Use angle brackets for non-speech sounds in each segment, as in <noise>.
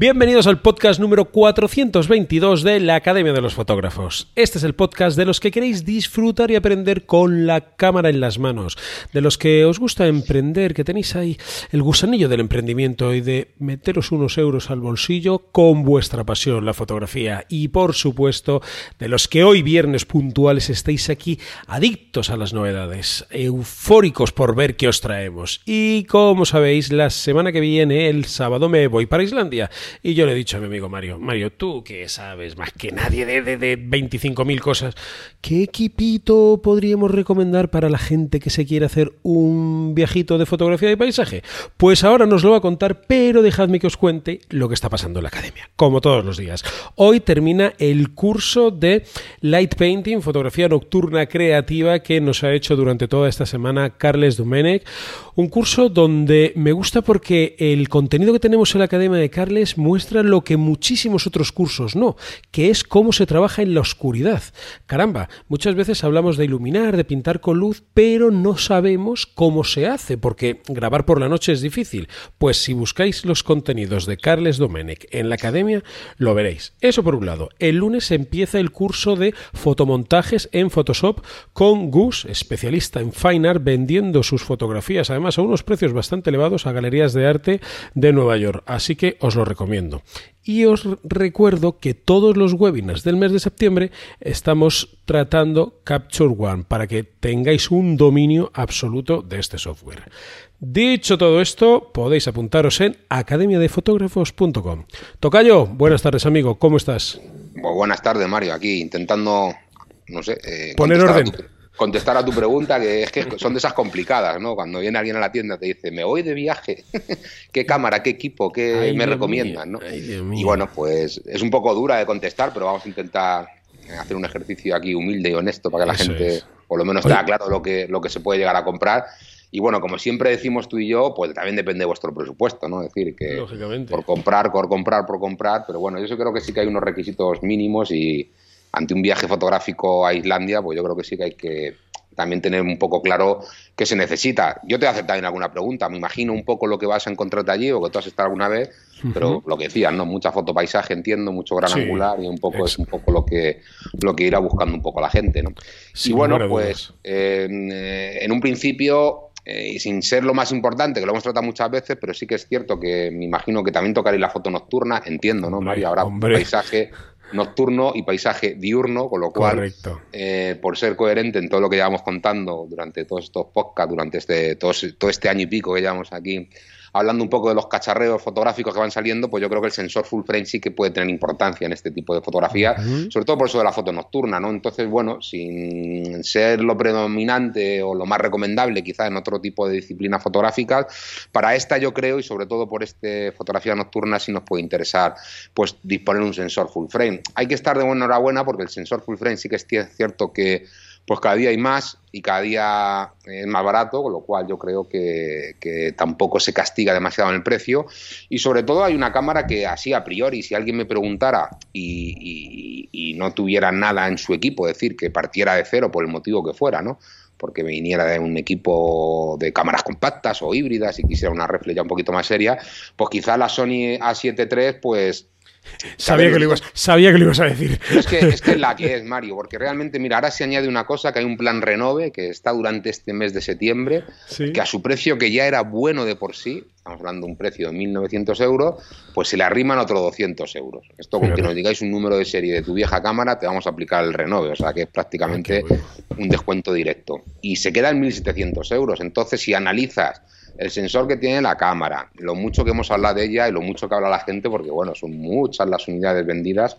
Bienvenidos al podcast número 422 de la Academia de los Fotógrafos. Este es el podcast de los que queréis disfrutar y aprender con la cámara en las manos, de los que os gusta emprender, que tenéis ahí el gusanillo del emprendimiento y de meteros unos euros al bolsillo con vuestra pasión, la fotografía. Y por supuesto, de los que hoy viernes puntuales estáis aquí adictos a las novedades, eufóricos por ver qué os traemos. Y como sabéis, la semana que viene, el sábado, me voy para Islandia y yo le he dicho a mi amigo Mario, Mario, tú que sabes más que nadie de, de, de 25.000 cosas, ¿qué equipito podríamos recomendar para la gente que se quiere hacer un viajito de fotografía de paisaje? Pues ahora nos lo va a contar, pero dejadme que os cuente lo que está pasando en la academia, como todos los días. Hoy termina el curso de Light Painting, fotografía nocturna creativa que nos ha hecho durante toda esta semana Carles Domenech. Un curso donde me gusta porque el contenido que tenemos en la academia de Carles muestra lo que muchísimos otros cursos no, que es cómo se trabaja en la oscuridad. Caramba, muchas veces hablamos de iluminar, de pintar con luz, pero no sabemos cómo se hace, porque grabar por la noche es difícil. Pues si buscáis los contenidos de Carles Domenech en la academia, lo veréis. Eso por un lado. El lunes empieza el curso de fotomontajes en Photoshop con Gus, especialista en fine art, vendiendo sus fotografías, además a unos precios bastante elevados a galerías de arte de Nueva York. Así que os lo recomiendo. Y os recuerdo que todos los webinars del mes de septiembre estamos tratando Capture One para que tengáis un dominio absoluto de este software. Dicho todo esto, podéis apuntaros en academiadefotógrafos.com. Tocayo, buenas tardes amigo, ¿cómo estás? Pues buenas tardes Mario, aquí intentando, no sé, eh, poner orden. Contestar a tu pregunta, que es que son de esas complicadas, ¿no? Cuando viene alguien a la tienda te dice, me voy de viaje, <laughs> ¿qué cámara, qué equipo, qué Ay, me recomiendan, mío, ¿no? ay, y bueno, pues es un poco dura de contestar, pero vamos a intentar hacer un ejercicio aquí humilde y honesto para que la gente es. por lo menos tenga claro lo que, lo que se puede llegar a comprar. Y bueno, como siempre decimos tú y yo, pues también depende de vuestro presupuesto, ¿no? Es decir, que Lógicamente. por comprar, por comprar, por comprar, pero bueno, yo creo que sí que hay unos requisitos mínimos y ante un viaje fotográfico a Islandia, pues yo creo que sí que hay que también tener un poco claro qué se necesita. Yo te voy a hacer también alguna pregunta, me imagino un poco lo que vas a encontrarte allí o que tú has estado alguna vez, pero lo que decías, ¿no? Mucha fotopaisaje, entiendo, mucho gran Sí, angular y un poco es un poco lo que lo que irá buscando un poco la gente, ¿no? Sin y bueno, pues eh, en un principio, eh, y sin ser lo más importante, que lo hemos tratado muchas veces, pero sí que es cierto que me imagino que también tocaréis la foto nocturna, entiendo, ¿no, Hombre, Mario? Habrá hombre. paisaje nocturno y paisaje diurno, con lo cual, eh, por ser coherente en todo lo que llevamos contando durante todos estos podcasts, durante este, todo, todo este año y pico que llevamos aquí, hablando un poco de los cacharreos fotográficos que van saliendo, pues yo creo que el sensor full frame sí que puede tener importancia en este tipo de fotografías, Ujú. sobre todo por eso de la foto nocturna, ¿no? Entonces, bueno, sin ser lo predominante o lo más recomendable quizá en otro tipo de disciplinas fotográficas, para esta yo creo, y sobre todo por este fotografía nocturna, sí nos puede interesar pues disponer un sensor full frame. Hay que estar de buena enhorabuena porque el sensor full frame sí que es cierto que pues cada día hay más y cada día es más barato, con lo cual yo creo que, tampoco se castiga demasiado en el precio. Y sobre todo hay una cámara que así a priori, si alguien me preguntara y, y, y no tuviera nada en su equipo, es decir, que partiera de cero por el motivo que fuera, ¿no? porque viniera de un equipo de cámaras compactas o híbridas y quisiera una reflex ya un poquito más seria, pues quizá la Sony A7 III, pues Sabía que, lo ibas, sabía que lo ibas a decir. Es que, es que la que <laughs> es, Mario, porque realmente, mira, ahora se añade una cosa, que hay un plan renove que está durante este mes de septiembre, Sí. que a su precio, que ya era bueno de por sí, estamos hablando de un precio de 1.900 euros, pues se le arriman otros 200 euros. Esto con que nos digáis un número de serie de tu vieja cámara, te vamos a aplicar el renove, o sea que es prácticamente Ah, un descuento directo. Y se queda en 1.700 euros. Entonces, si analizas el sensor que tiene la cámara, lo mucho que hemos hablado de ella y lo mucho que habla la gente, porque bueno, son muchas las unidades vendidas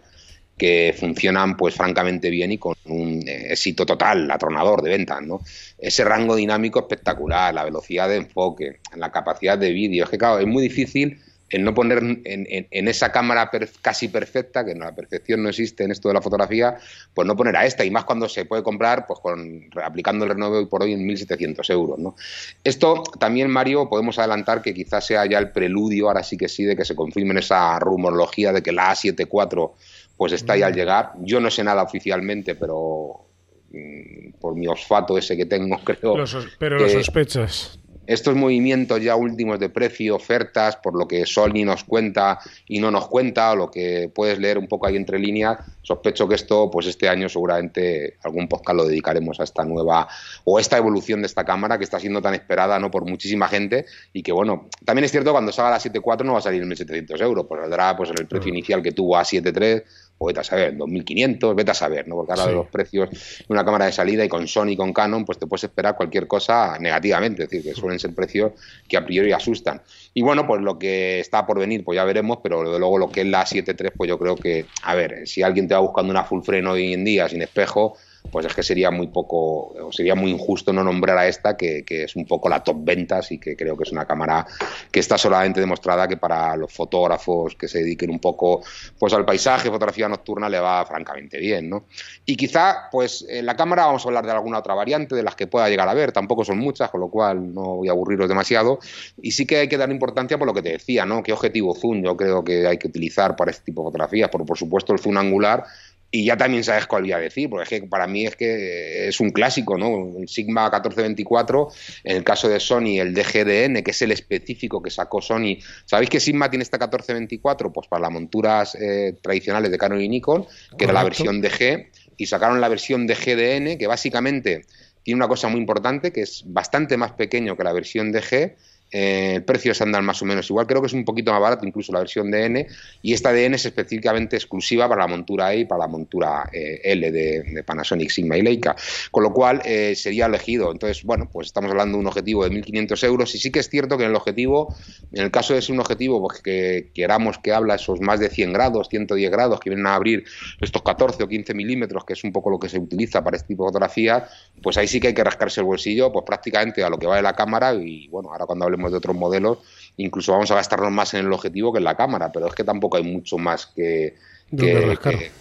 que funcionan pues francamente bien y con un eh, éxito total, atronador de ventas, ¿no? Ese rango dinámico espectacular, la velocidad de enfoque, la capacidad de vídeo, es que claro, es muy difícil el no poner en, en, en esa cámara per, casi perfecta, que la perfección no existe en esto de la fotografía, pues no poner a esta, y más cuando se puede comprar pues con aplicando el renove hoy por hoy en 1.700 euros. ¿no? Esto también, Mario, podemos adelantar que quizás sea ya el preludio, ahora sí que sí, de que se confirme en esa rumorología de que la A74 pues está ahí al llegar. Yo no sé nada oficialmente, pero mm, por mi olfato ese que tengo, <laughs> creo. Pero que- lo sospechas. Estos movimientos ya últimos de precio, ofertas, por lo que Sony nos cuenta y no nos cuenta, o lo que puedes leer un poco ahí entre líneas, sospecho que esto, pues este año seguramente algún podcast lo dedicaremos a esta nueva o esta evolución de esta cámara que está siendo tan esperada no por muchísima gente y que bueno, también es cierto cuando salga la 7.4 no va a salir en 1.700 euros, pues saldrá pues en el precio inicial que tuvo a 7.3 o vete a saber, 2.500, vete a saber, ¿no? Porque ahora de los precios de una cámara de salida y con Sony y con Canon, pues te puedes esperar cualquier cosa negativamente, es decir, que suelen ser precios que a priori asustan. Y bueno, pues lo que está por venir, pues ya veremos, pero luego lo que es la 7.3, pues yo creo que, a ver, si alguien te va buscando una full frame hoy en día sin espejo, pues es que sería muy poco, sería muy injusto no nombrar a esta, que, es un poco la top ventas y que creo que es una cámara que está solamente demostrada que para los fotógrafos que se dediquen un poco pues al paisaje, fotografía nocturna, le va francamente bien, ¿no? Y quizá, pues en la cámara vamos a hablar de alguna otra variante de las que pueda llegar a ver, tampoco son muchas, con lo cual no voy a aburriros demasiado, y sí que hay que dar importancia por lo que te decía, ¿no? ¿Qué objetivo zoom yo creo que hay que utilizar para este tipo de fotografías? Por, por supuesto el zoom angular, y ya también sabes cuál voy a decir, porque es que para mí es que es un clásico, ¿no? El Sigma 1424, en el caso de Sony, el DGDN, que es el específico que sacó Sony. ¿Sabéis que Sigma tiene esta 1424? Pues para las monturas eh, tradicionales de Canon y Nikon, que era la versión DG, y sacaron la versión de GDN, que básicamente tiene una cosa muy importante, que es bastante más pequeño que la versión DG, eh, precios andan más o menos igual, creo que es un poquito más barato incluso la versión DN y esta DN es específicamente exclusiva para la montura E y para la montura eh, L de, Panasonic, Sigma y Leica, con lo cual eh, sería elegido. Entonces, bueno, pues estamos hablando de un objetivo de 1.500 euros. Y sí que es cierto que en el objetivo, en el caso de ser un objetivo pues, que queramos que habla esos más de 100 grados, 110 grados, que vienen a abrir estos 14 o 15 milímetros, que es un poco lo que se utiliza para este tipo de fotografía, pues ahí sí que hay que rascarse el bolsillo, pues prácticamente a lo que va de la cámara. Y bueno, ahora cuando hablemos de otros modelos, incluso vamos a gastarnos más en el objetivo que en la cámara, pero es que tampoco hay mucho más que,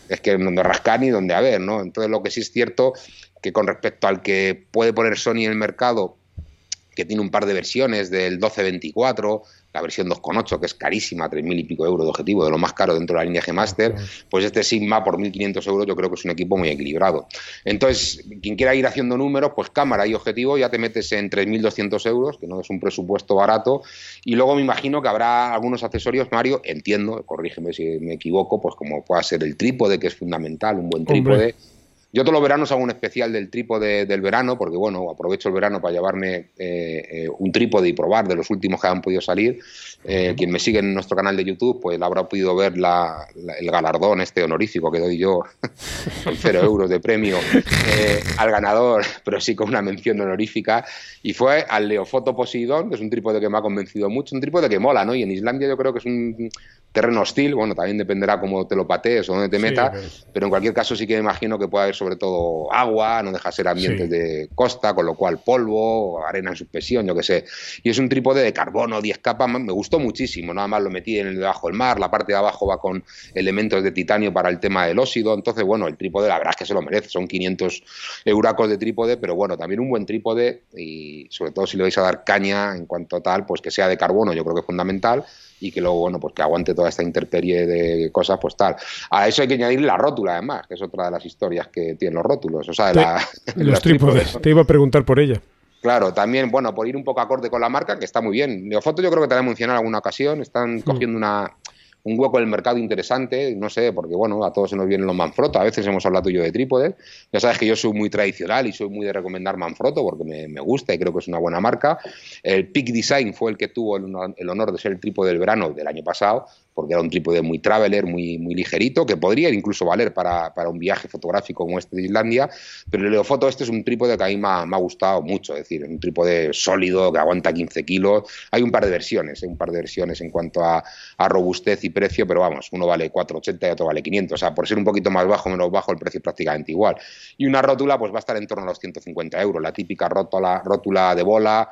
es que donde rascar ni donde haber, ¿no? Entonces lo que sí es cierto que con respecto al que puede poner Sony en el mercado, que tiene un par de versiones del 1224, la versión 2.8, que es carísima, 3.000 y pico euros de objetivo, de lo más caro dentro de la línea G-Master, pues este Sigma por 1.500 euros yo creo que es un equipo muy equilibrado. Entonces, quien quiera ir haciendo números, pues cámara y objetivo, ya te metes en 3.200 euros, que no es un presupuesto barato, y luego me imagino que habrá algunos accesorios, Mario, entiendo, corrígeme si me equivoco, pues como pueda ser el trípode, que es fundamental, un buen trípode. Yo todos los veranos hago un especial del trípode del verano, porque bueno, aprovecho el verano para llevarme eh, eh, un trípode y probar de los últimos que han podido salir. Eh, quien me sigue en nuestro canal de YouTube, pues habrá podido ver el galardón este honorífico que doy yo, <laughs> con cero euros de premio <laughs> al ganador, pero sí con una mención honorífica. Y fue al Leofoto Poseidon, que es un trípode que me ha convencido mucho, un trípode que mola, ¿no? Y en Islandia yo creo que es un terreno hostil, bueno, también dependerá cómo te lo patees o dónde te metas, pero... en cualquier caso sí que me imagino que puede haber sobre todo agua, no deja ser ambientes de costa, con lo cual polvo, arena en suspensión, yo qué sé. Y es un trípode de carbono, 10 capas, me gustó muchísimo, nada más lo metí en el debajo del mar, la parte de abajo va con elementos de titanio para el tema del óxido, entonces bueno, el trípode la verdad es que se lo merece, son 500 euracos de trípode, pero bueno, también un buen trípode y sobre todo si le vais a dar caña en cuanto a tal, pues que sea de carbono, yo creo que es fundamental y que luego, bueno, pues que aguante toda esta interperie de cosas, pues tal. A eso hay que añadir la rótula, además, que es otra de las historias que tienen los rótulos, o sea, <laughs> <laughs> los, trípodes. Te iba a preguntar por ella. Claro, también, bueno, por ir un poco acorde con la marca, que está muy bien. Neofoto yo creo que te la he mencionado en alguna ocasión, están mm. cogiendo una un hueco en el mercado interesante, no sé, porque bueno, a todos se nos vienen los Manfrotto, a veces hemos hablado yo de trípodes, ya sabes que yo soy muy tradicional y soy muy de recomendar Manfrotto porque me, gusta y creo que es una buena marca. El Peak Design fue el que tuvo el honor de ser el trípode del verano del año pasado, porque era un trípode muy traveler, muy, muy ligerito, que podría incluso valer para, un viaje fotográfico como este de Islandia, pero el Leofoto este es un trípode que a mí me ha, gustado mucho, es decir, un trípode sólido que aguanta 15 kilos. Hay un par de versiones, ¿eh? un par de versiones en cuanto a, robustez y precio, pero vamos, uno vale 480 y otro vale 500, o sea, por ser un poquito más bajo, menos bajo, el precio es prácticamente igual. Y una rótula pues va a estar en torno a los 150 euros, la típica rótula, rótula de bola,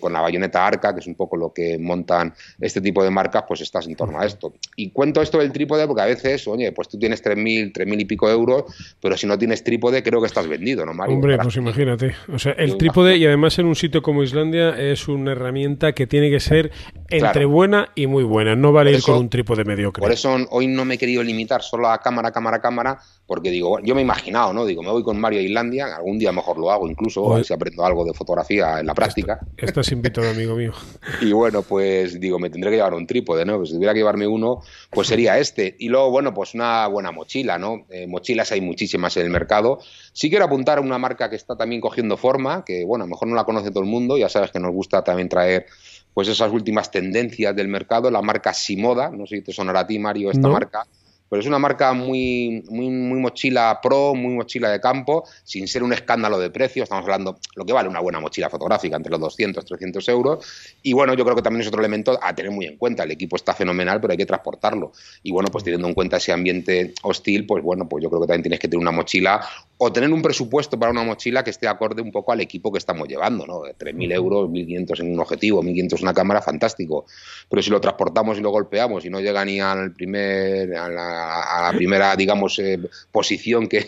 con la bayoneta arca, que es un poco lo que montan este tipo de marcas, pues estás en torno a esto. Y cuento esto del trípode porque a veces, oye, pues tú tienes 3.000, 3.000 y pico euros, pero si no tienes trípode creo que estás vendido, ¿no, Mario? Hombre, pues imagínate. O sea, el trípode, y además en un sitio como Islandia, es una herramienta que tiene que ser entre buena y muy buena. No vale ir con un trípode mediocre. Por eso hoy no me he querido limitar solo a cámara, cámara, cámara, porque digo, yo me he imaginado, ¿no? Digo, me voy con Mario a Islandia, algún día mejor lo hago incluso, a ver si aprendo algo de fotografía en la práctica. Estás invitado, amigo mío. <laughs> Y bueno, pues digo, me tendré que llevar un trípode, ¿no? Pues si tuviera que llevarme uno, pues sería este. Y luego, bueno, pues una buena mochila, ¿no? Eh, mochilas hay muchísimas en el mercado. Sí quiero apuntar a una marca que está también cogiendo forma, que bueno, a lo mejor no la conoce todo el mundo, ya sabes que nos gusta también traer pues esas últimas tendencias del mercado, la marca Simoda, no sé si te sonará a ti, Mario, esta marca pero es una marca muy, muy, mochila pro, muy mochila de campo, sin ser un escándalo de precio. Estamos hablando lo que vale una buena mochila fotográfica, entre los 200, 300 euros. Y bueno, yo creo que también es otro elemento a tener muy en cuenta. El equipo está fenomenal, pero hay que transportarlo. Y bueno, pues teniendo en cuenta ese ambiente hostil, pues bueno, pues yo creo que también tienes que tener una mochila o tener un presupuesto para una mochila que esté acorde un poco al equipo que estamos llevando, ¿no? 3.000 euros, 1.500 en un objetivo, 1.500 en una cámara, fantástico. Pero si lo transportamos y lo golpeamos y no llega ni al primer, a la, primera, <laughs> digamos, eh, posición que,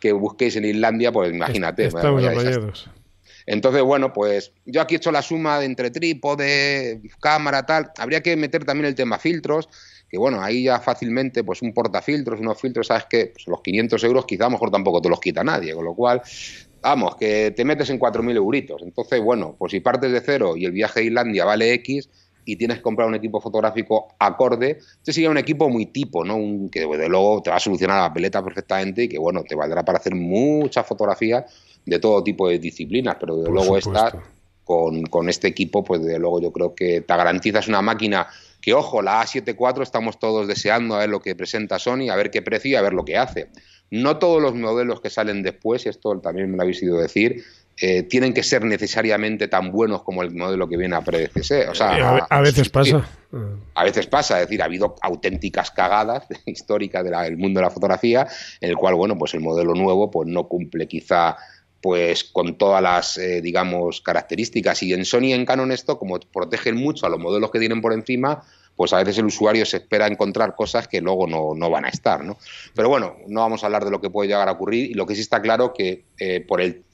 que, busquéis en Islandia, pues imagínate. Estamos entonces, bueno, pues yo aquí he hecho la suma de entre trípode, cámara, tal. Habría que meter también el tema filtros que bueno, ahí ya fácilmente, pues un portafiltros, unos filtros, sabes que pues los 500 euros quizá a lo mejor tampoco te los quita nadie, con lo cual, vamos, que te metes en 4.000 euritos. Entonces, bueno, pues si partes de cero y el viaje a Islandia vale X y tienes que comprar un equipo fotográfico acorde, este sería un equipo muy tipo, ¿no? Un, que de luego te va a solucionar la peleta perfectamente y que, bueno, te valdrá para hacer muchas fotografías de todo tipo de disciplinas, pero de luego estás con, con este equipo, pues de luego yo creo que te garantizas una máquina que ojo, la A7 IV estamos todos deseando a ver lo que presenta Sony, a ver qué precio y a ver lo que hace. No todos los modelos que salen después, y esto también me lo habéis ido decir, eh, tienen que ser necesariamente tan buenos como el modelo que viene a predecesor. O sea, a, veces pasa. A veces pasa, es decir, ha habido auténticas cagadas <laughs> históricas del mundo de la fotografía, en el cual, bueno, pues el modelo nuevo pues no cumple quizá pues con todas las, eh, digamos, características. Y en Sony y en Canon esto, como protegen mucho a los modelos que tienen por encima, pues a veces el usuario se espera encontrar cosas que luego no, no, van a estar, ¿no? Pero bueno, no vamos a hablar de lo que puede llegar a ocurrir y lo que sí está claro que eh, por el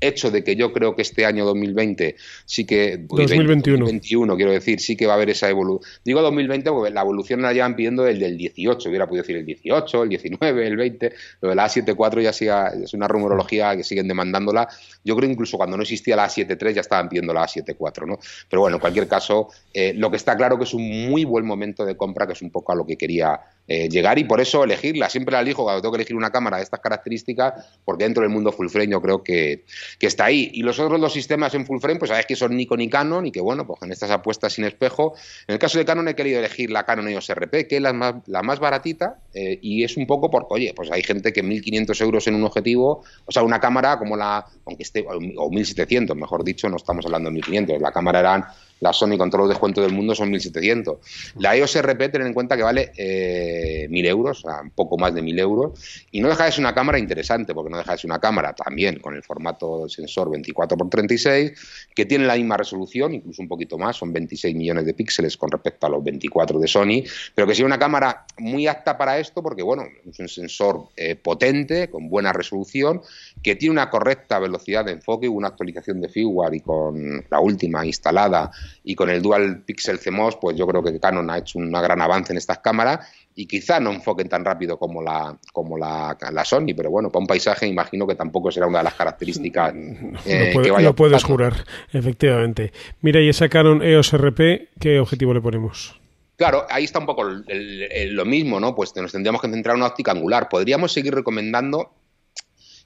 hecho de que yo creo que este año 2020 sí que 2021. quiero decir sí que va a haber esa evolución digo 2020 porque la evolución la llevan pidiendo el del 18 hubiera podido decir el 18 el 19 el 20 lo de la A74 ya sea, es una rumorología que siguen demandándola yo creo incluso cuando no existía la A73 ya estaban pidiendo la A74 ¿no? pero bueno en cualquier caso eh, lo que está claro que es un muy buen momento de compra que es un poco a lo que quería eh, llegar y por eso elegirla. Siempre la elijo cuando tengo que elegir una cámara de estas características, porque dentro del mundo full frame yo creo que, que, está ahí. Y los otros dos sistemas en full frame, pues sabes que son Nikon y Canon y que bueno, pues en estas apuestas sin espejo. En el caso de Canon he querido elegir la Canon EOS RP, que es la más, la más baratita eh, y es un poco porque, oye, pues hay gente que 1.500 euros en un objetivo, o sea, una cámara como la, aunque esté, o 1.700, mejor dicho, no estamos hablando de 1.500, la cámara eran la Sony con todos los descuentos del mundo son 1.700. La EOS RP, ten en cuenta que vale eh, 1.000 euros, un poco más de 1.000 euros, y no deja de ser una cámara interesante, porque no deja de ser una cámara también con el formato sensor 24x36, que tiene la misma resolución, incluso un poquito más, son 26 millones de píxeles con respecto a los 24 de Sony, pero que sea una cámara muy apta para esto, porque bueno, es un sensor eh, potente, con buena resolución, que tiene una correcta velocidad de enfoque, una actualización de firmware y con la última instalada y con el Dual Pixel CMOS, pues yo creo que Canon ha hecho un gran avance en estas cámaras y quizá no enfoquen tan rápido como la, como la, Sony, pero bueno, para un paisaje imagino que tampoco será una de las características <laughs> eh, que vaya Lo puedes jurar, efectivamente. Mira, y esa Canon EOS RP, ¿qué objetivo le ponemos? Claro, ahí está un poco lo mismo, ¿no? Pues nos tendríamos que centrar en una óptica angular. Podríamos seguir recomendando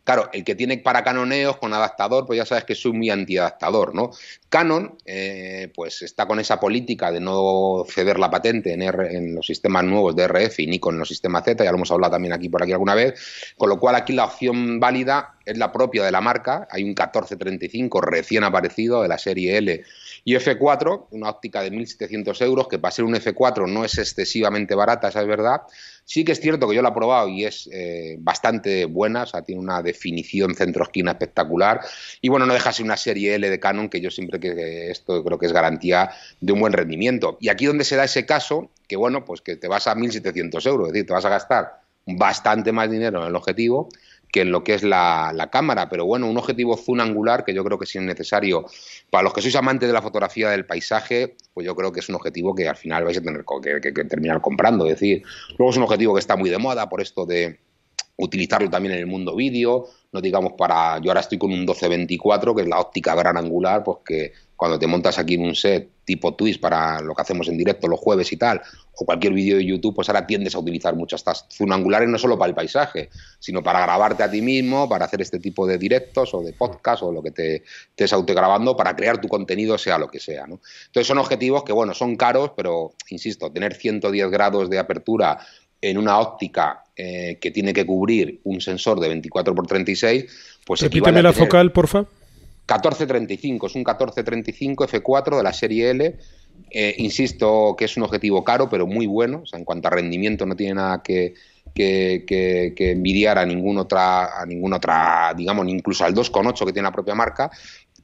Claro, el que tiene para canoneos con adaptador, pues ya sabes que soy muy antiadaptador, ¿no? Canon, eh, pues está con esa política de no ceder la patente en, en, los sistemas nuevos de RF y ni con los sistemas Z, ya lo hemos hablado también aquí por aquí alguna vez, con lo cual aquí la opción válida es la propia de la marca, hay un 1435 recién aparecido de la serie L y F4, una óptica de 1.700 euros, que para ser un F4 no es excesivamente barata, esa es verdad. Sí que es cierto que yo la he probado y es eh, bastante buena, o sea, tiene una definición centro-esquina espectacular. Y bueno, no deja ser una serie L de Canon, que yo siempre que esto creo que es garantía de un buen rendimiento. Y aquí donde se da ese caso, que bueno, pues que te vas a 1.700 euros, es decir, te vas a gastar bastante más dinero en el objetivo que en lo que es la, cámara. Pero bueno, un objetivo zoom angular que yo creo que sí es necesario para los que sois amantes de la fotografía del paisaje, pues yo creo que es un objetivo que al final vais a tener que, terminar comprando. Es decir, luego es un objetivo que está muy de moda por esto de utilizarlo también en el mundo vídeo, no digamos para, yo ahora estoy con un 12-24, que es la óptica gran angular, pues que cuando te montas aquí en un set tipo twist para lo que hacemos en directo los jueves y tal, o cualquier vídeo de YouTube, pues ahora tiendes a utilizar muchas estas angulares no solo para el paisaje, sino para grabarte a ti mismo, para hacer este tipo de directos o de podcast o lo que te estés autograbando, para crear tu contenido, sea lo que sea. ¿no? Entonces son objetivos que, bueno, son caros, pero, insisto, tener 110 grados de apertura en una óptica eh, que tiene que cubrir un sensor de 24 x 36, pues Repíteme la focal, porfa. 1435, es un 1435 F4 de la serie L. Eh, insisto que es un objetivo caro, pero muy bueno. O sea, en cuanto a rendimiento, no tiene nada que, envidiar a ninguna otra, a ninguna otra, digamos, incluso al 2,8 que tiene la propia marca.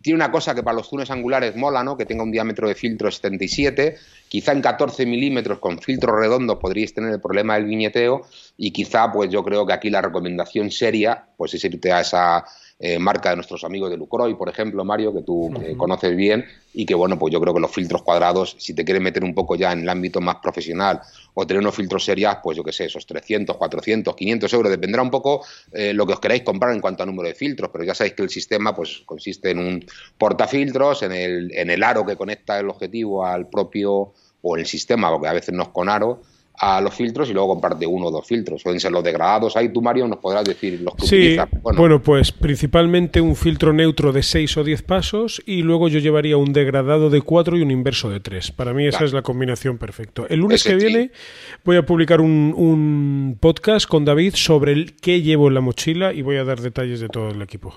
Tiene una cosa que para los zunes angulares mola, ¿no? Que tenga un diámetro de filtro 77. Quizá en 14 milímetros con filtro redondo podríais tener el problema del viñeteo. Y quizá, pues yo creo que aquí la recomendación seria, pues es irte a esa eh, marca de nuestros amigos de Lucroy, por ejemplo, Mario, que tú eh, conoces bien y que, bueno, pues yo creo que los filtros cuadrados, si te quieres meter un poco ya en el ámbito más profesional o tener unos filtros serias, pues yo qué sé, esos 300, 400, 500 euros, dependerá un poco eh, lo que os queráis comprar en cuanto a número de filtros, pero ya sabéis que el sistema pues consiste en un portafiltros, en el, en el aro que conecta el objetivo al propio o el sistema, porque a veces no es con aro, a los filtros y luego comparte uno o dos filtros. Pueden ser los degradados. Ahí tú, Mario, nos podrás decir los que sí, Bueno. pues principalmente un filtro neutro de 6 o 10 pasos y luego yo llevaría un degradado de 4 y un inverso de 3. Para mí esa es la combinación perfecta. El lunes que viene voy a publicar un, un podcast con David sobre el qué llevo en la mochila y voy a dar detalles de todo el equipo.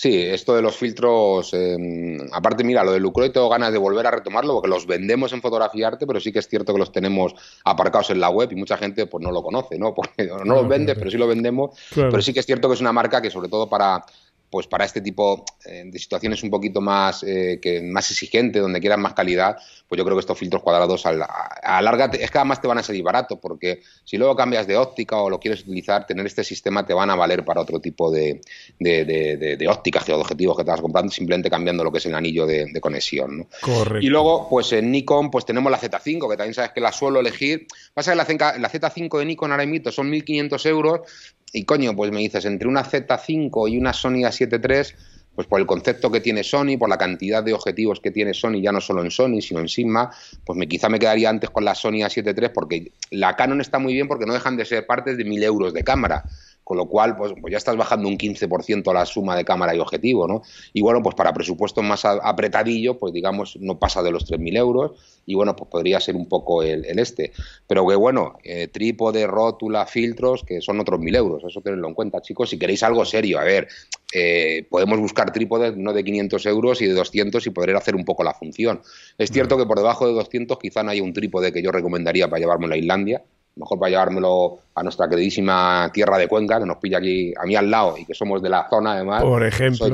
Sí, esto de los filtros, em, aparte, mira, lo de Lucroy tengo ganas de volver a retomarlo porque los vendemos en Fotografiarte, pero sí que es cierto que los tenemos aparcados en la web y mucha gente pues no lo conoce, ¿no? <laughs> Porque no los vende, pero sí lo vendemos. Pero sí que es cierto que es una marca que sobre todo para pues para este tipo eh, de situaciones un poquito más, eh, que más exigente, donde quieran más calidad, pues yo creo que estos filtros cuadrados a, a, larga es que además te van a salir baratos, porque si luego cambias de óptica o lo quieres utilizar, tener este sistema te van a valer para otro tipo de, de, de, de ópticas, objetivos que te vas comprando, simplemente cambiando lo que es el anillo de, conexión. ¿no? Correcto. Y luego, pues en Nikon, pues tenemos la Z5, que también sabes que la suelo elegir. Pasa que la, la Z5 de Nikon ahora mismo son 1.500 euros, y coño, pues me dices, entre una Z5 y una Sony A7 III, pues por el concepto que tiene Sony, por la cantidad de objetivos que tiene Sony, ya no solo en Sony, sino en Sigma, pues me, quizá me quedaría antes con la Sony A7 III, porque la Canon está muy bien porque no dejan de ser partes de 1000 euros de cámara con lo cual pues, pues, ya estás bajando un 15% a la suma de cámara y objetivo, ¿no? Y bueno, pues para presupuestos más apretadillo, pues digamos, no pasa de los 3.000 euros y bueno, pues podría ser un poco el, este. Pero que bueno, eh, trípode, rótula, filtros, que son otros 1.000 euros, eso tenedlo en cuenta, chicos, si queréis algo serio, a ver, eh, podemos buscar trípodes no de 500 euros y de 200 y poder hacer un poco la función. Es cierto que por debajo de 200 quizá no haya un trípode que yo recomendaría para llevarme a Islandia, mejor para llevármelo a nuestra queridísima tierra de Cuenca, que nos pilla aquí a mí al lado y que somos de la zona además. Por ejemplo.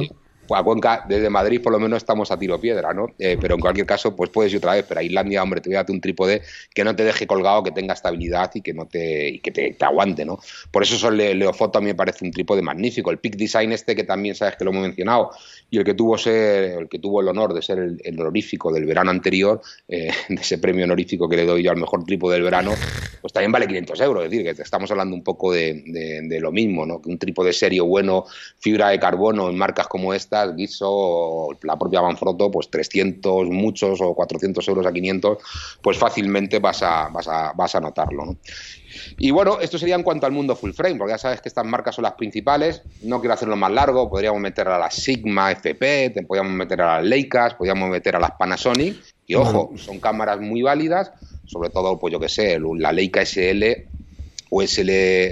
A Cuenca, desde Madrid por lo menos estamos a tiro piedra, ¿no? Eh, pero en cualquier caso, pues puedes ir otra vez, pero a Islandia, hombre, te voy a darte un trípode que no te deje colgado, que tenga estabilidad y que no te, y que te, aguante, ¿no? Por eso son Leofoto a mí me parece un trípode magnífico. El Peak Design este, que también sabes que lo hemos mencionado, y el que tuvo ser, el que tuvo el honor de ser el, honorífico del verano anterior, eh, de ese premio honorífico que le doy yo al mejor trípode del verano, pues también vale 500 euros. Es decir, que estamos hablando un poco de, de, lo mismo, ¿no? Que un trípode serio bueno, fibra de carbono en marcas como estas, Guiso, la propia Manfrotto, pues 300 muchos o 400 euros a 500, pues fácilmente vas a, vas a, vas a notarlo, ¿no? Y bueno, esto sería en cuanto al mundo full frame, porque ya sabes que estas marcas son las principales. No quiero hacerlo más largo, podríamos meter a las Sigma FP, te podríamos meter a las Leicas, podríamos meter a las Panasonic. Y ojo, son cámaras muy válidas, sobre todo, pues yo que sé, la Leica SL o SL,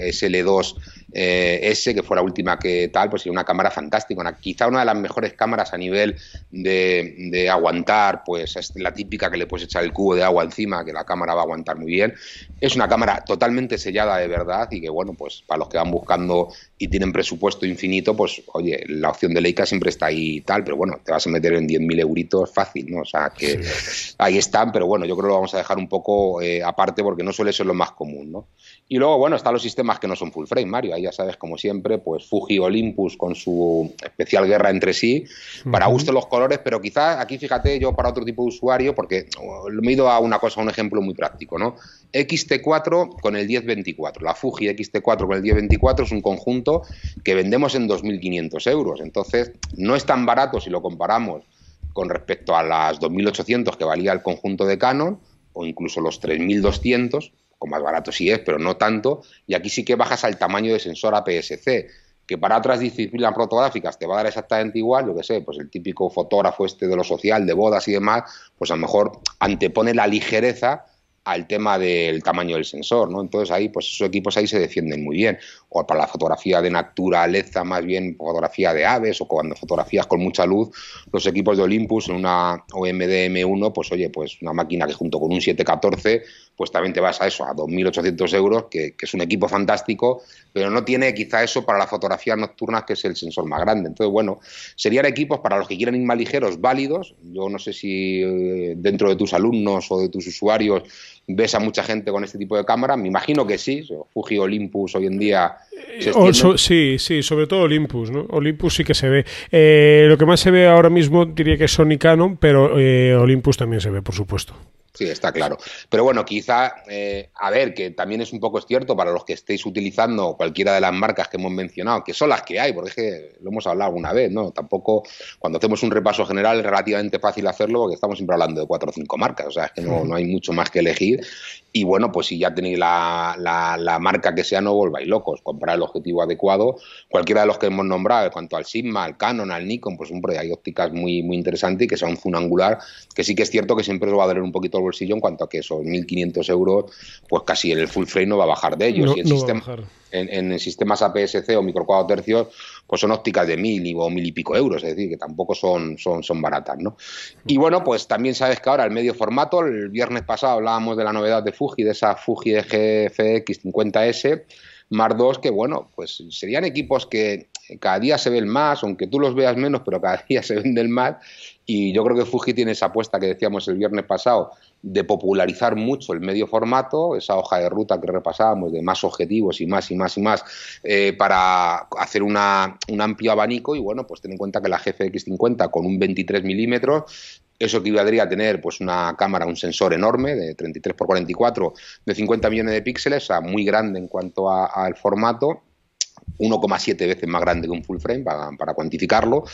SL2 eh, S, que fue la última que tal, pues sería una cámara fantástica, quizá una de las mejores cámaras a nivel de, aguantar, pues es la típica que le puedes echar el cubo de agua encima, que la cámara va a aguantar muy bien. Es una cámara totalmente sellada de verdad y que, bueno, pues para los que van buscando y tienen presupuesto infinito, pues oye, la opción de Leica siempre está ahí y tal, pero bueno, te vas a meter en 10.000 euritos fácil, ¿no? O sea, que ahí están, pero bueno, yo creo que lo vamos a dejar un poco eh, aparte porque no suele ser lo más común, ¿no? Y luego, bueno, están los sistemas que no son full frame, Mario. Ahí ya sabes, como siempre, pues Fuji Olympus con su especial guerra entre sí, para gusto los colores, pero quizás aquí, fíjate, yo para otro tipo de usuario, porque me he ido a una cosa, un ejemplo muy práctico, ¿no? XT4 con el 1024. La Fuji XT4 con el 1024 es un conjunto que vendemos en 2.500 euros. Entonces, no es tan barato si lo comparamos con respecto a las 2.800 que valía el conjunto de Canon o incluso los 3.200, con más barato sí es, pero no tanto, y aquí sí que bajas al tamaño de sensor APS-C, que para otras disciplinas fotográficas te va a dar exactamente igual, yo que sé, pues el típico fotógrafo este de lo social, de bodas y demás, pues a lo mejor antepone la ligereza al tema del tamaño del sensor, ¿no? Entonces ahí, pues esos equipos ahí se defienden muy bien. O para la fotografía de naturaleza, más bien fotografía de aves, o cuando fotografías con mucha luz, los equipos de Olympus en una OMD M1, pues oye, pues una máquina que junto con un 714, pues también te vas a eso, a 2.800 euros, que, que, es un equipo fantástico, pero no tiene quizá eso para la fotografía nocturna, que es el sensor más grande. Entonces, bueno, serían equipos para los que quieran ir más ligeros, válidos. Yo no sé si eh, dentro de tus alumnos o de tus usuarios ves a mucha gente con este tipo de cámara. Me imagino que sí. Fuji Olympus hoy en día. sí, sí, sobre todo Olympus, ¿no? Olympus sí que se ve. Eh, lo que más se ve ahora mismo diría que es Sony Canon, pero eh, Olympus también se ve, por supuesto. Sí, está claro. Pero bueno, quizá, eh, a ver, que también es un poco cierto para los que estéis utilizando cualquiera de las marcas que hemos mencionado, que son las que hay, porque es que lo hemos hablado alguna vez, ¿no? Tampoco, cuando hacemos un repaso general, es relativamente fácil hacerlo porque estamos siempre hablando de cuatro o cinco marcas, o sea, es que no, no hay mucho más que elegir. Y bueno, pues si ya tenéis la, la, marca que sea, no volváis locos, comprar el objetivo adecuado. Cualquiera de los que hemos nombrado, en cuanto al Sigma, al Canon, al Nikon, pues hombre, hay ópticas muy, muy interesantes y que sea un zoom angular, que sí que es cierto que siempre os va a doler un poquito bolsillo en cuanto a que esos 1.500 euros, pues casi el full frame no va a bajar de ellos. y el sistema, en, sistemas APS-C o micro cuatro tercios, pues son ópticas de mil o mil y pico euros, es decir, que tampoco son, son, son baratas, ¿no? Y bueno, pues también sabes que ahora el medio formato, el viernes pasado hablábamos de la novedad de Fuji, de esa Fuji GFX 50S, más dos que bueno, pues serían equipos que cada día se ven más, aunque tú los veas menos, pero cada <laughs> día se venden más. Y yo creo que Fuji tiene esa apuesta que decíamos el viernes pasado de popularizar mucho el medio formato, esa hoja de ruta que repasábamos de más objetivos y más y más y más eh, para hacer una, un amplio abanico y bueno, pues ten en cuenta que la GFX 50 con un 23 milímetros eso equivaldría a tener pues una cámara, un sensor enorme de 33 x 44 de 50 millones de píxeles, o sea, muy grande en cuanto al formato 1,7 veces más grande que un full frame para, cuantificarlo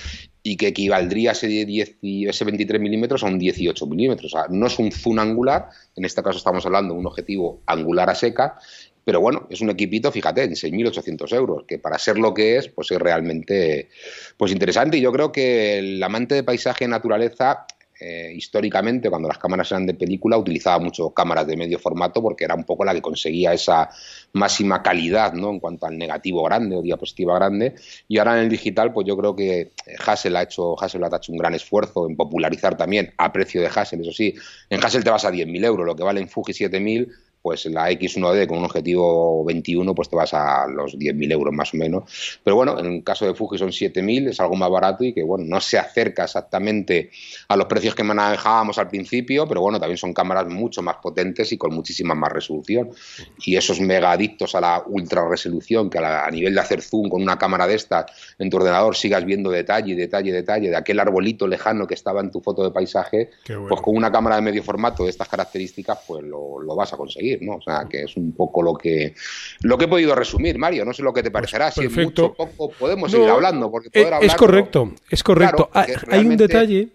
y que equivaldría ese, 10, ese 23 milímetros a un 18 milímetros. O sea, no es un zoom angular, en este caso estamos hablando de un objetivo angular a seca, pero bueno, es un equipito, fíjate, en 6.800 euros, que para ser lo que es, pues es realmente pues interesante. Y yo creo que el amante de paisaje y naturaleza eh, históricamente, cuando las cámaras eran de película, utilizaba mucho cámaras de medio formato porque era un poco la que conseguía esa máxima calidad ¿no? en cuanto al negativo grande o diapositiva grande. Y ahora en el digital, pues yo creo que Hassel ha hecho, Hassel ha hecho un gran esfuerzo en popularizar también a precio de Hassel, eso sí. En Hassel te vas a 10.000 euros, lo que vale en Fuji 7.000 pues la X1D con un objetivo 21, pues te vas a los 10.000 euros más o menos. Pero bueno, en el caso de Fuji son 7.000, es algo más barato y que bueno, no se acerca exactamente a los precios que manejábamos al principio, pero bueno, también son cámaras mucho más potentes y con muchísima más resolución. Y esos mega adictos a la ultra resolución, que a, nivel de hacer zoom con una cámara de estas en tu ordenador sigas viendo detalle, detalle, detalle de aquel arbolito lejano que estaba en tu foto de paisaje, pues con una cámara de medio formato de estas características, pues lo vas a conseguir. ¿No? O sea, que es un poco lo que lo que he podido resumir, Mario. No sé lo que te pues parecerá. si es mucho poco, podemos seguir hablando. Porque poder es, correcto, es correcto. hay, un detalle.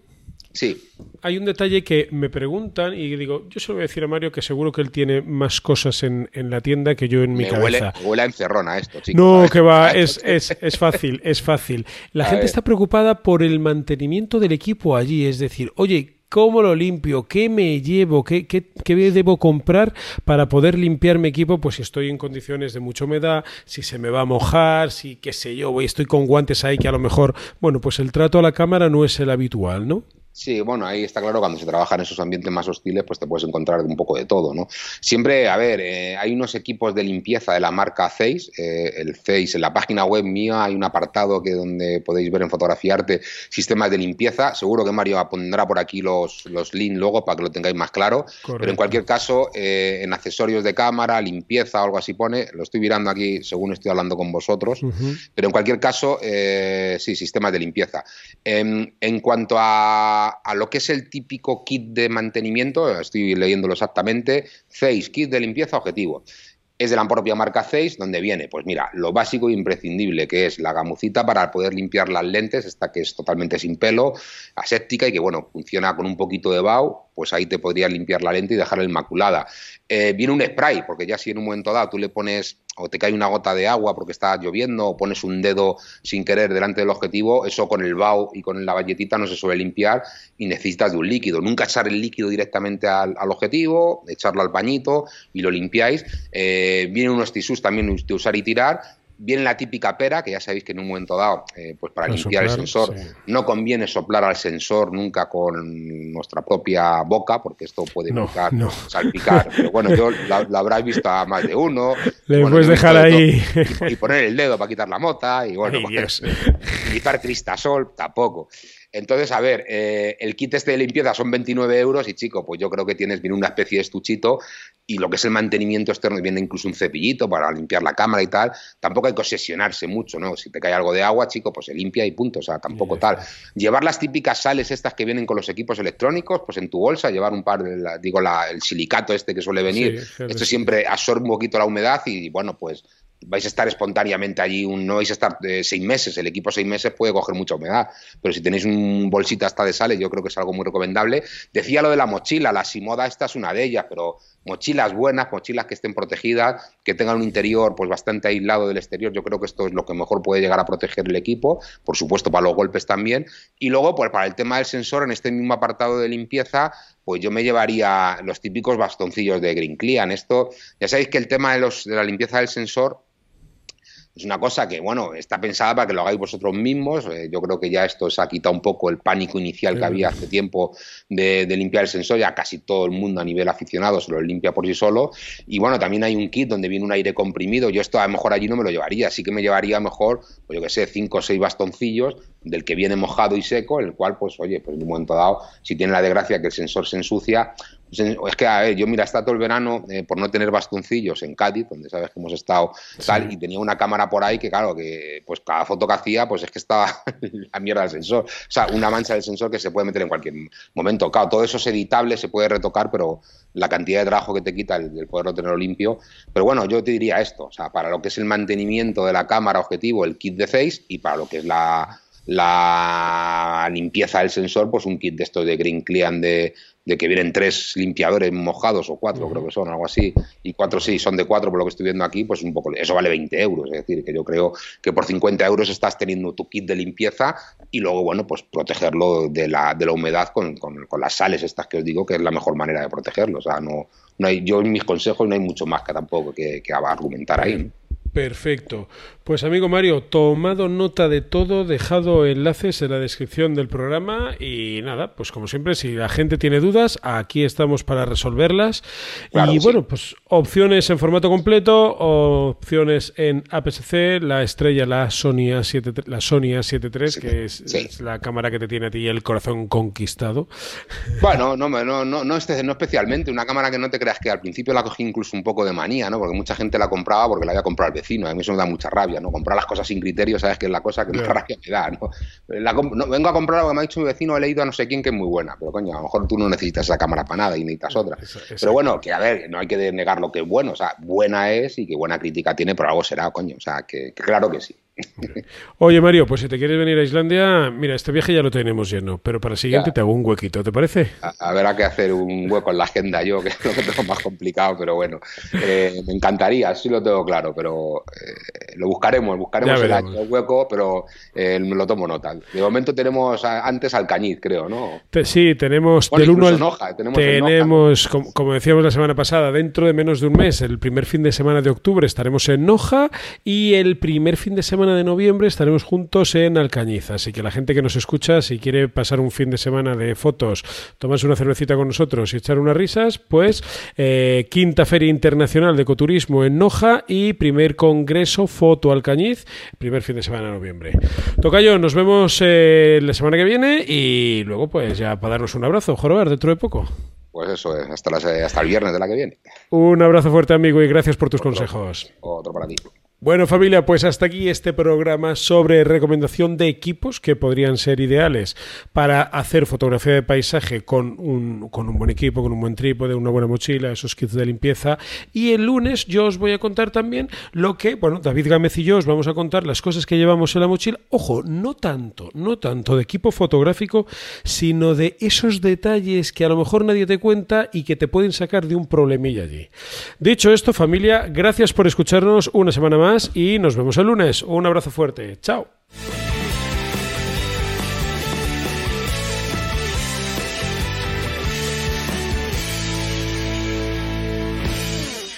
Sí. Hay un detalle que me preguntan y digo, yo se lo voy a decir a Mario que seguro que él tiene más cosas en, la tienda que yo en mi cabeza. Huele, huele a encerrona esto, chicos. No, que va, <laughs> es, es, es, fácil, es fácil. La gente está preocupada por el mantenimiento del equipo allí, es decir, oye, ¿Cómo lo limpio? ¿Qué me llevo? ¿Qué, qué, qué debo comprar para poder limpiar mi equipo? Pues si estoy en condiciones de mucha humedad, si se me va a mojar, si qué sé yo, estoy con guantes ahí que a lo mejor, bueno, pues el trato a la cámara no es el habitual, ¿no? Sí, bueno, ahí está claro, cuando se trabaja en esos ambientes más hostiles, pues te puedes encontrar un poco de todo, ¿no? Siempre, a ver, eh, hay unos equipos de limpieza de la marca Zeiss, eh, el Zeiss, en la página web mía hay un apartado que donde podéis ver en fotografiarte sistemas de limpieza, seguro que Mario pondrá por aquí los, los links luego para que lo tengáis más claro, pero en cualquier caso, eh, en accesorios de cámara, limpieza o algo así pone, lo estoy mirando aquí según estoy hablando con vosotros, pero en cualquier caso, sí, sistemas de limpieza. Em, en cuanto a a, lo que es el típico kit de mantenimiento, estoy leyéndolo exactamente, 6 kit de limpieza objetivo. es de la propia marca Zeiss, donde viene, pues mira, lo básico e imprescindible, que es la gamucita para poder limpiar las lentes, esta que es totalmente sin pelo, aséptica y que, bueno, funciona con un poquito de BAU, pues ahí te podría limpiar la lente y dejarla inmaculada. Eh, viene un spray, porque ya si en un momento dado tú le pones o te cae una gota de agua porque está lloviendo o pones un dedo sin querer delante del objetivo, eso con el BAU y con la valletita no se suele limpiar y necesitas de un líquido. Nunca echar el líquido directamente al, objetivo, echarlo al pañito y lo limpiáis. Eh, vienen unos tisús también de usar y tirar Viene la típica pera, que ya sabéis que en un momento dado, eh, pues para limpiar el sensor, no conviene soplar al sensor nunca con nuestra propia boca, porque esto puede salpicar. Pero bueno, yo <laughs> lo, habrás visto a más de uno. Le puedes dejar ahí. Y, poner el dedo para quitar la mota, y bueno, pues, quitar cristasol, tampoco. Entonces, a ver, eh, el kit este de limpieza son 29 euros y chico, pues yo creo que tienes viene una especie de estuchito y lo que es el mantenimiento externo, viene incluso un cepillito para limpiar la cámara y tal. Tampoco hay que obsesionarse mucho, ¿no? Si te cae algo de agua, chico, pues se limpia y punto, o sea, tampoco tal. Llevar las típicas sales estas que vienen con los equipos electrónicos, pues en tu bolsa, llevar un par, de digo, el silicato este que suele venir. Esto siempre absorbe un poquito la humedad y bueno, pues vais a estar espontáneamente allí, no vais a estar eh, seis meses, el equipo seis meses puede coger mucha humedad, pero si tenéis un bolsita hasta de sales, yo creo que es algo muy recomendable. Decía lo de la mochila, la Simoda esta es una de ellas, pero mochilas buenas, mochilas que estén protegidas, que tengan un interior pues bastante aislado del exterior, yo creo que esto es lo que mejor puede llegar a proteger el equipo, por supuesto para los golpes también, y luego pues para el tema del sensor, en este mismo apartado de limpieza, pues yo me llevaría los típicos bastoncillos de Green Clean. Esto, ya sabéis que el tema de, los, de la limpieza del sensor es una cosa que, bueno, está pensada para que lo hagáis vosotros mismos. Eh, yo creo que ya esto se ha quitado un poco el pánico inicial que había hace tiempo de, limpiar el sensor. Ya casi todo el mundo a nivel aficionado se lo limpia por sí solo. Y bueno, también hay un kit donde viene un aire comprimido. Yo esto a lo mejor allí no me lo llevaría. Sí que me llevaría mejor, pues yo que sé, cinco o seis bastoncillos del que viene mojado y seco, el cual, pues oye, pues en un momento dado, si tiene la desgracia que el sensor se ensucia, es que, a ver, yo mira, está todo el verano eh, por no tener bastoncillos en Cádiz, donde sabes que hemos estado tal, y tenía una cámara por ahí que, claro, que pues cada foto que hacía, pues es que estaba <laughs> la mierda del sensor. O sea, una mancha del sensor que se puede meter en cualquier momento. Claro, todo eso es editable, se puede retocar, pero la cantidad de trabajo que te quita el, poderlo tenerlo limpio. Pero bueno, yo te diría esto, o sea, para lo que es el mantenimiento de la cámara objetivo, el kit de Face, y para lo que es la la limpieza del sensor, pues un kit de estos de Green Clean de, de que vienen tres limpiadores mojados o cuatro, creo que son, algo así, y cuatro sí, son de cuatro por lo que estoy viendo aquí, pues un poco, eso vale 20 euros, es decir, que yo creo que por 50 euros estás teniendo tu kit de limpieza y luego, bueno, pues protegerlo de la, de la humedad con, con, las sales estas que os digo que es la mejor manera de protegerlo, o sea, no, no hay, yo en mis consejos no hay mucho más que tampoco que, que argumentar ahí. Perfecto. Pues amigo Mario, tomado nota de todo, dejado enlaces en la descripción del programa y nada, pues como siempre, si la gente tiene dudas, aquí estamos para resolverlas. y bueno, pues opciones en formato completo, opciones en APS-C, la estrella, la Sony A7, la Sony A73, que es, la cámara que te tiene a ti el corazón conquistado. Bueno, <laughs> no, no, no, no, este, no especialmente, una cámara que no te creas que al principio la cogí incluso un poco de manía, ¿no? Porque mucha gente la compraba porque la había comprado el vecino, a mí eso me da mucha rabia ¿no? Comprar las cosas sin criterio, sabes que es la cosa que más rabia me da, ¿no? Vengo a comprar lo que me ha dicho mi vecino, he leído a no sé quién que es muy buena, pero coño, a lo mejor tú no necesitas esa cámara para nada y necesitas otra. pero bueno, que a ver, no hay que negar lo que es bueno, o sea, buena es y que buena crítica tiene, pero algo será, coño, o sea, que claro que sí. Oye Mario, pues si te quieres venir a Islandia, mira, este viaje ya lo tenemos lleno, pero para el siguiente te hago un huequito, ¿te parece? A, a qué hacer un hueco en la agenda yo, que <laughs> es lo que tengo más complicado, pero bueno, eh, me encantaría, sí lo tengo claro, pero eh, lo buscaremos, buscaremos el, hueco, pero eh, lo tomo nota. De momento tenemos antes Alcañiz, creo, ¿no? sí, tenemos del 1 al... tenemos, como, decíamos la semana pasada, dentro de menos de un mes, el primer fin de semana de octubre estaremos en Noja y el primer fin de semana de noviembre estaremos juntos en Alcañiz. Así que la gente que nos escucha, si quiere pasar un fin de semana de fotos, tomarse una cervecita con nosotros y echar unas risas, pues eh, quinta Feria Internacional de Ecoturismo en Noja y primer Congreso Foto Alcañiz, primer fin de semana de noviembre. Tocayo, nos vemos eh, la semana que viene y luego pues ya para darnos un abrazo, Jorobar, dentro de poco. Pues eso, es, hasta, hasta el viernes de la que viene. Un abrazo fuerte amigo y gracias por tus consejos. Otro para ti. Bueno familia, pues hasta aquí este programa sobre recomendación de equipos que podrían ser ideales para hacer fotografía de paisaje con un, con un buen equipo, con un buen trípode, una buena mochila, esos kits de limpieza. Y el lunes yo os voy a contar también lo que, bueno, David Gámez y yo os vamos a contar las cosas que llevamos en la mochila. Ojo, no tanto, no tanto de equipo fotográfico, sino de esos detalles que a lo mejor nadie te cuenta y que te pueden sacar de un problemilla allí. Dicho esto, familia, gracias por escucharnos una semana y nos vemos el lunes. Un abrazo fuerte. Chao.